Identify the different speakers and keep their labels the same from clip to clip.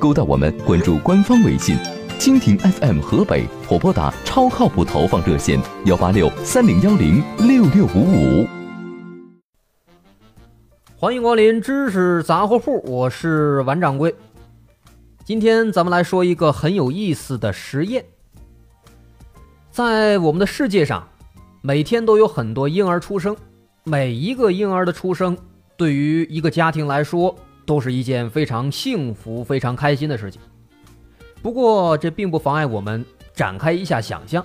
Speaker 1: 勾搭我们，关注官方微信。蜻蜓 FM 河北，或拨打超靠谱投放热线幺八六三零幺零六六五五。
Speaker 2: 欢迎光临知识杂货铺，我是王掌柜。今天咱们来说一个很有意思的实验。在我们的世界上，每天都有很多婴儿出生，每一个婴儿的出生，对于一个家庭来说，都是一件非常幸福、非常开心的事情。不过，这并不妨碍我们展开一下想象。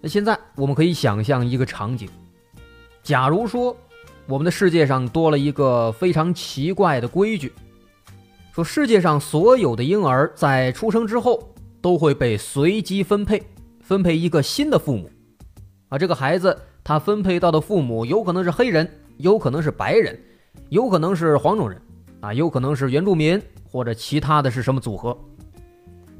Speaker 2: 那现在我们可以想象一个场景：假如说我们的世界上多了一个非常奇怪的规矩，说世界上所有的婴儿在出生之后都会被随机分配，分配一个新的父母。啊，这个孩子他分配到的父母有可能是黑人，有可能是白人，有可能是黄种人，啊，有可能是原住民或者其他的是什么组合。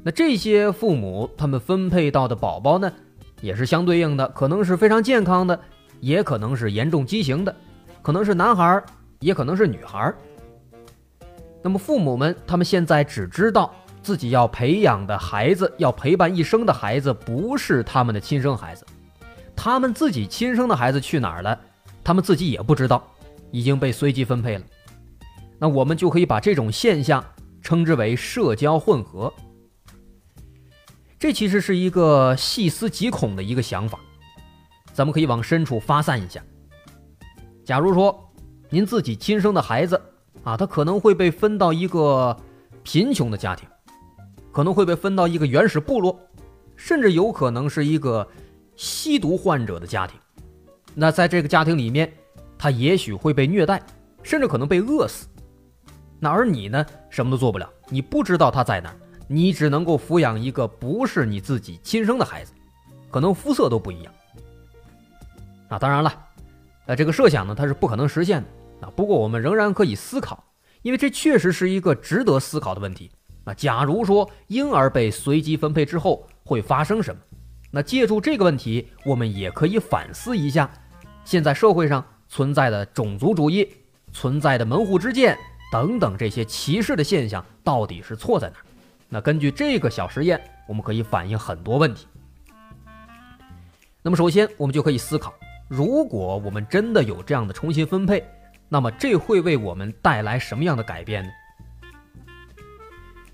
Speaker 2: 那这些父母他们分配到的宝宝呢，也是相对应的，可能是非常健康的，也可能是严重畸形的，可能是男孩，也可能是女孩。那么父母们他们现在只知道自己要培养的孩子，要陪伴一生的孩子不是他们的亲生孩子，他们自己亲生的孩子去哪儿了，他们自己也不知道，已经被随机分配了。那我们就可以把这种现象称之为社交混合。这其实是一个细思极恐的一个想法，咱们可以往深处发散一下。假如说您自己亲生的孩子啊，他可能会被分到一个贫穷的家庭，可能会被分到一个原始部落，甚至有可能是一个吸毒患者的家庭。那在这个家庭里面，他也许会被虐待，甚至可能被饿死。那而你呢，什么都做不了，你不知道他在哪儿。你只能够抚养一个不是你自己亲生的孩子，可能肤色都不一样。啊，当然了，呃，这个设想呢，它是不可能实现的。啊，不过我们仍然可以思考，因为这确实是一个值得思考的问题。啊，假如说婴儿被随机分配之后会发生什么？那借助这个问题，我们也可以反思一下，现在社会上存在的种族主义、存在的门户之见等等这些歧视的现象，到底是错在哪？那根据这个小实验，我们可以反映很多问题。那么首先，我们就可以思考，如果我们真的有这样的重新分配，那么这会为我们带来什么样的改变呢？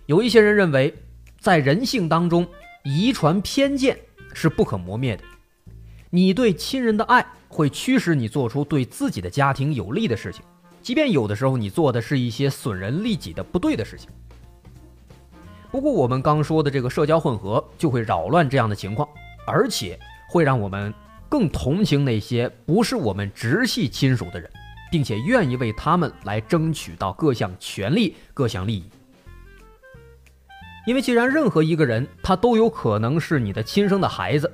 Speaker 2: 有一些人认为，在人性当中，遗传偏见是不可磨灭的。你对亲人的爱会驱使你做出对自己的家庭有利的事情，即便有的时候你做的是一些损人利己的不对的事情。不过，我们刚说的这个社交混合就会扰乱这样的情况，而且会让我们更同情那些不是我们直系亲属的人，并且愿意为他们来争取到各项权利、各项利益。因为既然任何一个人他都有可能是你的亲生的孩子，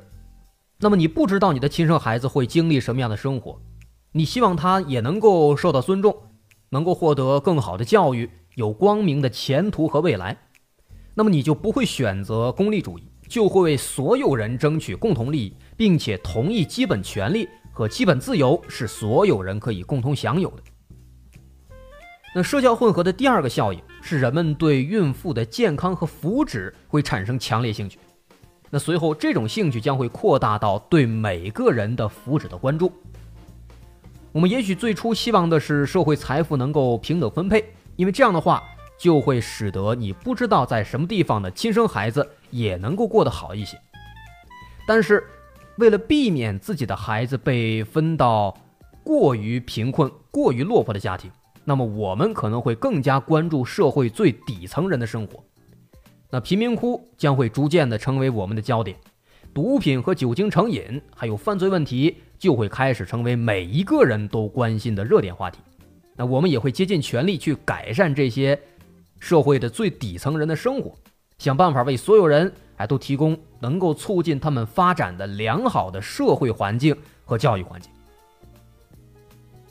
Speaker 2: 那么你不知道你的亲生孩子会经历什么样的生活，你希望他也能够受到尊重，能够获得更好的教育，有光明的前途和未来。那么你就不会选择功利主义，就会为所有人争取共同利益，并且同意基本权利和基本自由是所有人可以共同享有的。那社交混合的第二个效应是人们对孕妇的健康和福祉会产生强烈兴趣。那随后这种兴趣将会扩大到对每个人的福祉的关注。我们也许最初希望的是社会财富能够平等分配，因为这样的话。就会使得你不知道在什么地方的亲生孩子也能够过得好一些。但是，为了避免自己的孩子被分到过于贫困、过于落魄的家庭，那么我们可能会更加关注社会最底层人的生活。那贫民窟将会逐渐的成为我们的焦点，毒品和酒精成瘾，还有犯罪问题就会开始成为每一个人都关心的热点话题。那我们也会竭尽全力去改善这些。社会的最底层人的生活，想办法为所有人哎都提供能够促进他们发展的良好的社会环境和教育环境。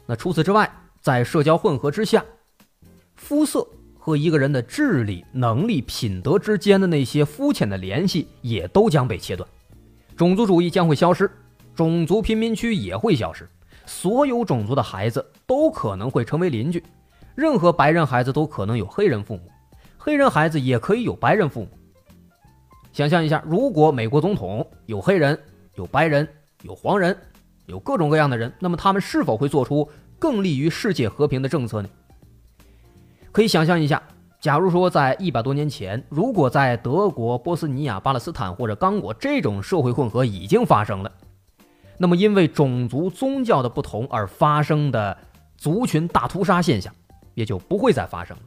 Speaker 2: 那除此之外，在社交混合之下，肤色和一个人的智力、能力、品德之间的那些肤浅的联系也都将被切断，种族主义将会消失，种族贫民区也会消失，所有种族的孩子都可能会成为邻居，任何白人孩子都可能有黑人父母，黑人孩子也可以有白人父母。想象一下，如果美国总统有黑人、有白人、有黄人，有各种各样的人，那么他们是否会做出更利于世界和平的政策呢？可以想象一下，假如说在一百多年前，如果在德国、波斯尼亚、巴勒斯坦或者刚果这种社会混合已经发生了，那么因为种族、宗教的不同而发生的族群大屠杀现象，也就不会再发生了。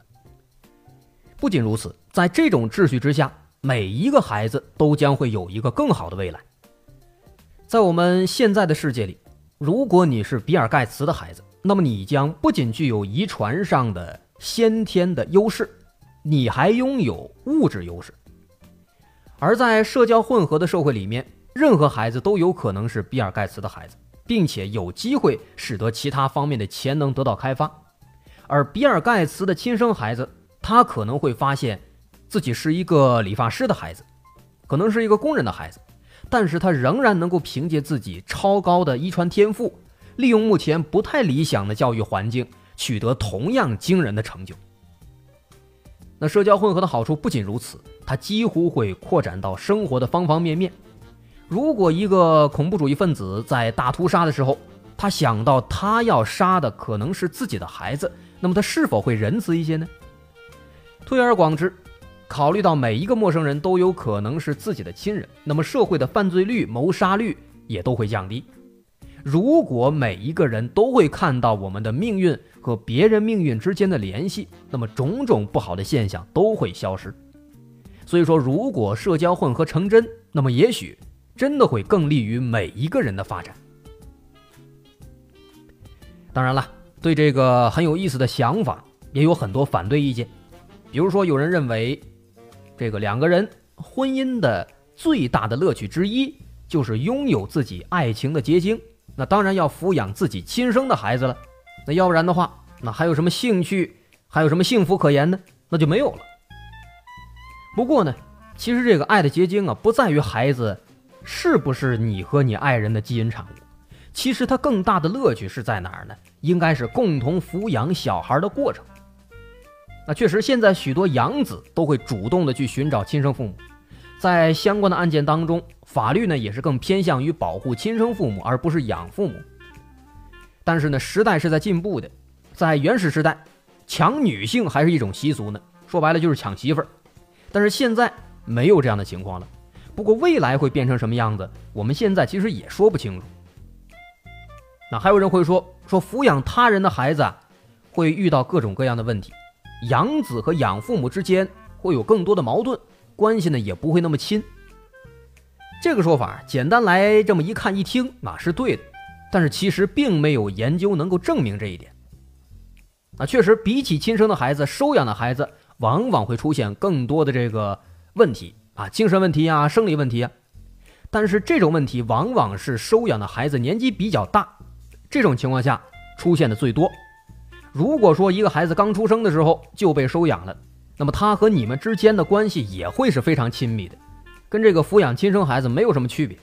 Speaker 2: 不仅如此，在这种秩序之下，每一个孩子都将会有一个更好的未来。在我们现在的世界里，如果你是比尔盖茨的孩子，那么你将不仅具有遗传上的先天的优势，你还拥有物质优势。而在社交混合的社会里面，任何孩子都有可能是比尔盖茨的孩子，并且有机会使得其他方面的潜能得到开发。而比尔盖茨的亲生孩子，他可能会发现自己是一个理发师的孩子，可能是一个工人的孩子。但是他仍然能够凭借自己超高的遗传天赋，利用目前不太理想的教育环境，取得同样惊人的成就。那社交混合的好处不仅如此，它几乎会扩展到生活的方方面面。如果一个恐怖主义分子在大屠杀的时候，他想到他要杀的可能是自己的孩子，那么他是否会仁慈一些呢？推而广之。考虑到每一个陌生人都有可能是自己的亲人，那么社会的犯罪率、谋杀率也都会降低。如果每一个人都会看到我们的命运和别人命运之间的联系，那么种种不好的现象都会消失。所以说，如果社交混合成真，那么也许真的会更利于每一个人的发展。当然了，对这个很有意思的想法，也有很多反对意见，比如说有人认为。这个两个人婚姻的最大的乐趣之一，就是拥有自己爱情的结晶。那当然要抚养自己亲生的孩子了。那要不然的话，那还有什么兴趣，还有什么幸福可言呢？那就没有了。不过呢，其实这个爱的结晶啊，不在于孩子是不是你和你爱人的基因产物。其实它更大的乐趣是在哪儿呢？应该是共同抚养小孩的过程。那确实，现在许多养子都会主动的去寻找亲生父母，在相关的案件当中，法律呢也是更偏向于保护亲生父母，而不是养父母。但是呢，时代是在进步的，在原始时代，抢女性还是一种习俗呢，说白了就是抢媳妇儿。但是现在没有这样的情况了。不过未来会变成什么样子，我们现在其实也说不清楚。那还有人会说，说抚养他人的孩子，会遇到各种各样的问题。养子和养父母之间会有更多的矛盾，关系呢也不会那么亲。这个说法简单来这么一看一听啊是对的，但是其实并没有研究能够证明这一点。啊，确实比起亲生的孩子，收养的孩子往往会出现更多的这个问题啊，精神问题啊，生理问题啊。但是这种问题往往是收养的孩子年纪比较大，这种情况下出现的最多。如果说一个孩子刚出生的时候就被收养了，那么他和你们之间的关系也会是非常亲密的，跟这个抚养亲生孩子没有什么区别。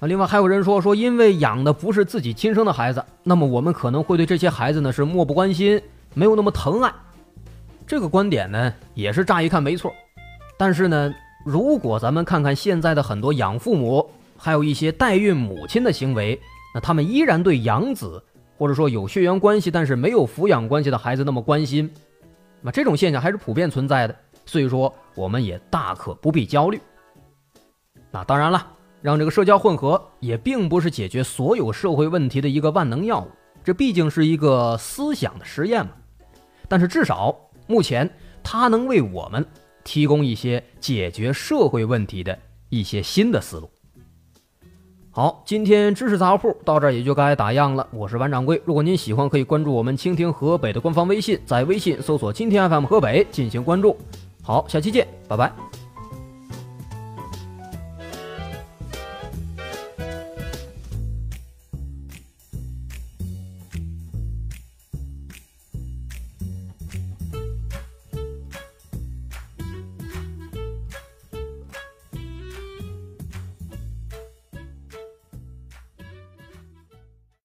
Speaker 2: 啊，另外还有人说说，因为养的不是自己亲生的孩子，那么我们可能会对这些孩子呢是漠不关心，没有那么疼爱。这个观点呢也是乍一看没错，但是呢，如果咱们看看现在的很多养父母，还有一些代孕母亲的行为，那他们依然对养子。或者说有血缘关系但是没有抚养关系的孩子那么关心，那这种现象还是普遍存在的，所以说我们也大可不必焦虑。那当然了，让这个社交混合也并不是解决所有社会问题的一个万能药物，这毕竟是一个思想的实验嘛。但是至少目前它能为我们提供一些解决社会问题的一些新的思路。好，今天知识杂货铺到这儿也就该打烊了。我是王掌柜，如果您喜欢，可以关注我们倾听河北的官方微信，在微信搜索“今天 FM 河北”进行关注。好，下期见，拜拜。